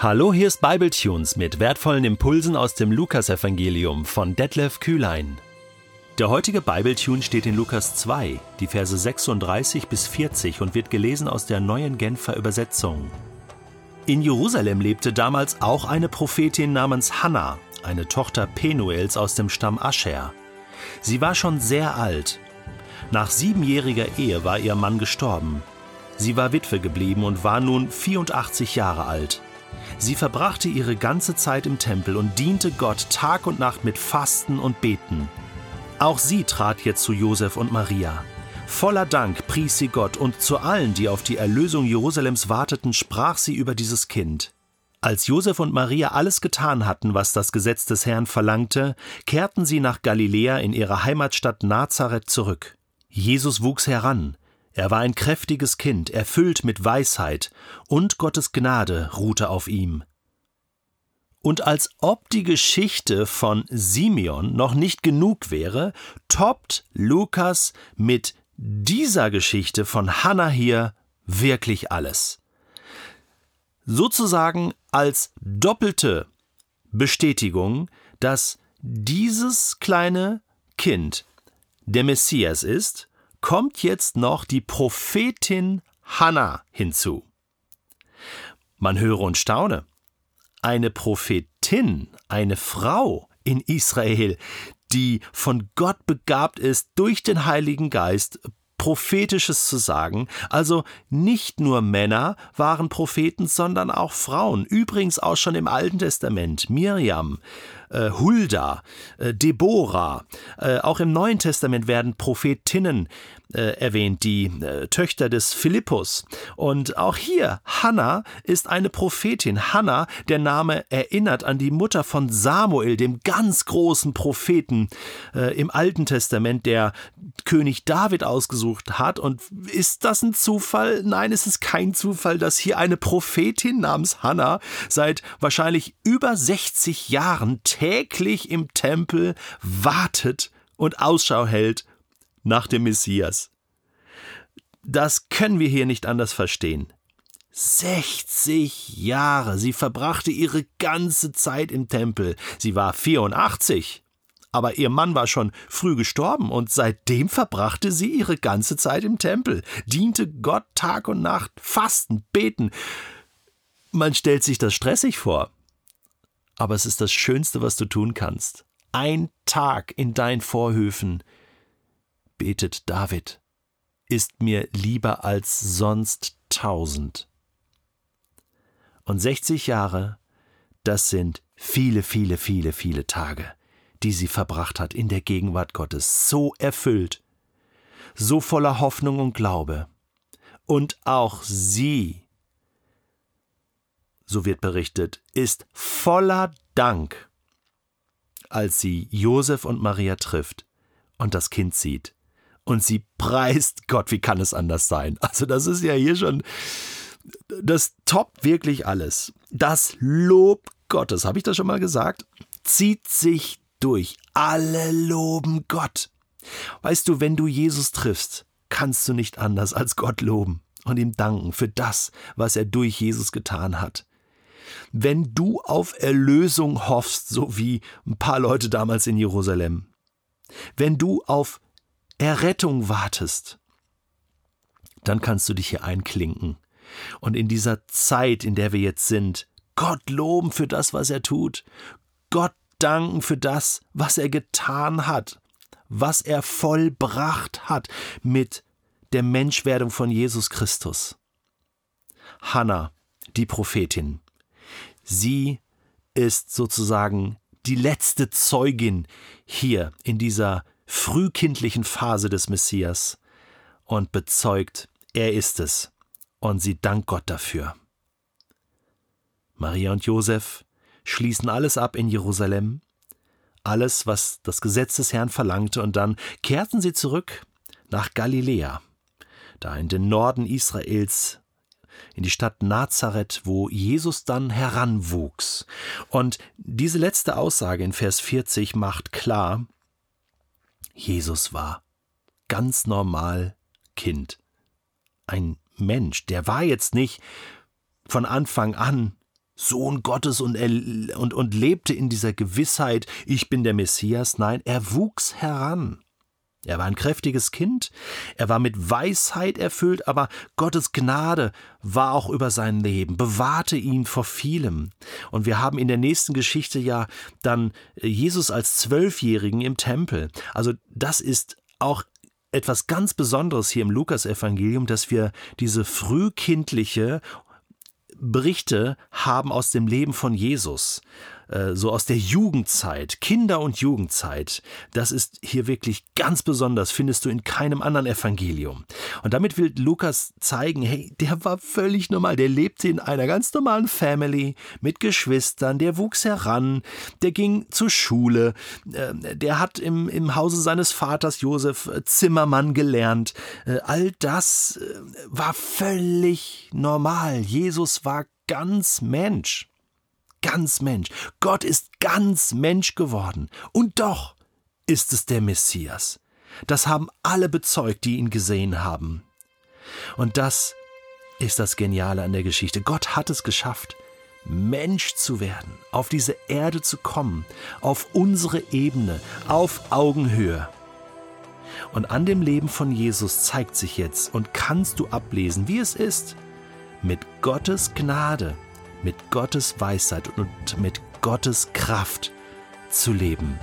Hallo, hier ist Bibletunes mit wertvollen Impulsen aus dem Lukasevangelium von Detlef Kühlein. Der heutige Bibletune steht in Lukas 2, die Verse 36 bis 40 und wird gelesen aus der neuen Genfer Übersetzung. In Jerusalem lebte damals auch eine Prophetin namens Hannah, eine Tochter Penuels aus dem Stamm Ascher. Sie war schon sehr alt. Nach siebenjähriger Ehe war ihr Mann gestorben. Sie war Witwe geblieben und war nun 84 Jahre alt. Sie verbrachte ihre ganze Zeit im Tempel und diente Gott Tag und Nacht mit Fasten und Beten. Auch sie trat jetzt zu Josef und Maria. Voller Dank pries sie Gott und zu allen, die auf die Erlösung Jerusalems warteten, sprach sie über dieses Kind. Als Josef und Maria alles getan hatten, was das Gesetz des Herrn verlangte, kehrten sie nach Galiläa in ihre Heimatstadt Nazareth zurück. Jesus wuchs heran, er war ein kräftiges Kind, erfüllt mit Weisheit, und Gottes Gnade ruhte auf ihm. Und als ob die Geschichte von Simeon noch nicht genug wäre, toppt Lukas mit dieser Geschichte von Hannah hier wirklich alles. Sozusagen als doppelte Bestätigung, dass dieses kleine Kind der Messias ist kommt jetzt noch die Prophetin Hannah hinzu. Man höre und staune. Eine Prophetin, eine Frau in Israel, die von Gott begabt ist, durch den Heiligen Geist Prophetisches zu sagen. Also nicht nur Männer waren Propheten, sondern auch Frauen. Übrigens auch schon im Alten Testament. Miriam, äh, Hulda, äh, Deborah. Äh, auch im Neuen Testament werden Prophetinnen äh, erwähnt, die äh, Töchter des Philippus. Und auch hier, Hannah ist eine Prophetin. Hannah, der Name erinnert an die Mutter von Samuel, dem ganz großen Propheten äh, im Alten Testament, der König David ausgesucht hat. Und ist das ein Zufall? Nein, es ist kein Zufall, dass hier eine Prophetin namens Hannah seit wahrscheinlich über 60 Jahren täglich im Tempel wartet und Ausschau hält nach dem Messias. Das können wir hier nicht anders verstehen. 60 Jahre. Sie verbrachte ihre ganze Zeit im Tempel. Sie war 84. Aber ihr Mann war schon früh gestorben und seitdem verbrachte sie ihre ganze Zeit im Tempel, diente Gott Tag und Nacht, fasten, beten. Man stellt sich das stressig vor. Aber es ist das Schönste, was du tun kannst. Ein Tag in deinen Vorhöfen, betet David, ist mir lieber als sonst tausend. Und 60 Jahre, das sind viele, viele, viele, viele Tage, die sie verbracht hat in der Gegenwart Gottes, so erfüllt, so voller Hoffnung und Glaube. Und auch sie, so wird berichtet, ist voller Dank, als sie Josef und Maria trifft und das Kind sieht und sie preist Gott. Wie kann es anders sein? Also das ist ja hier schon, das toppt wirklich alles. Das Lob Gottes, habe ich das schon mal gesagt, zieht sich durch. Alle loben Gott. Weißt du, wenn du Jesus triffst, kannst du nicht anders als Gott loben und ihm danken für das, was er durch Jesus getan hat. Wenn du auf Erlösung hoffst, so wie ein paar Leute damals in Jerusalem, wenn du auf Errettung wartest, dann kannst du dich hier einklinken und in dieser Zeit, in der wir jetzt sind, Gott loben für das, was er tut, Gott danken für das, was er getan hat, was er vollbracht hat mit der Menschwerdung von Jesus Christus. Hannah, die Prophetin, sie ist sozusagen die letzte Zeugin hier in dieser frühkindlichen Phase des Messias und bezeugt, er ist es, und sie dankt Gott dafür. Maria und Josef schließen alles ab in Jerusalem, alles, was das Gesetz des Herrn verlangte, und dann kehrten sie zurück nach Galiläa, da in den Norden Israels, in die Stadt Nazareth, wo Jesus dann heranwuchs. Und diese letzte Aussage in Vers 40 macht klar, Jesus war ganz normal Kind. Ein Mensch, der war jetzt nicht von Anfang an Sohn Gottes und, er, und, und lebte in dieser Gewissheit, ich bin der Messias. Nein, er wuchs heran. Er war ein kräftiges Kind, er war mit Weisheit erfüllt, aber Gottes Gnade war auch über sein Leben, bewahrte ihn vor vielem. Und wir haben in der nächsten Geschichte ja dann Jesus als Zwölfjährigen im Tempel. Also das ist auch etwas ganz Besonderes hier im Lukasevangelium, dass wir diese frühkindliche Berichte haben aus dem Leben von Jesus. Äh, so aus der Jugendzeit, Kinder- und Jugendzeit, das ist hier wirklich ganz besonders, findest du in keinem anderen Evangelium. Und damit will Lukas zeigen, hey, der war völlig normal, der lebte in einer ganz normalen Family mit Geschwistern, der wuchs heran, der ging zur Schule, äh, der hat im, im Hause seines Vaters Josef äh, Zimmermann gelernt. All das war völlig normal. Jesus war ganz Mensch ganz Mensch. Gott ist ganz Mensch geworden. Und doch ist es der Messias. Das haben alle bezeugt, die ihn gesehen haben. Und das ist das Geniale an der Geschichte. Gott hat es geschafft, Mensch zu werden, auf diese Erde zu kommen, auf unsere Ebene, auf Augenhöhe. Und an dem Leben von Jesus zeigt sich jetzt und kannst du ablesen, wie es ist, mit Gottes Gnade mit Gottes Weisheit und mit Gottes Kraft zu leben.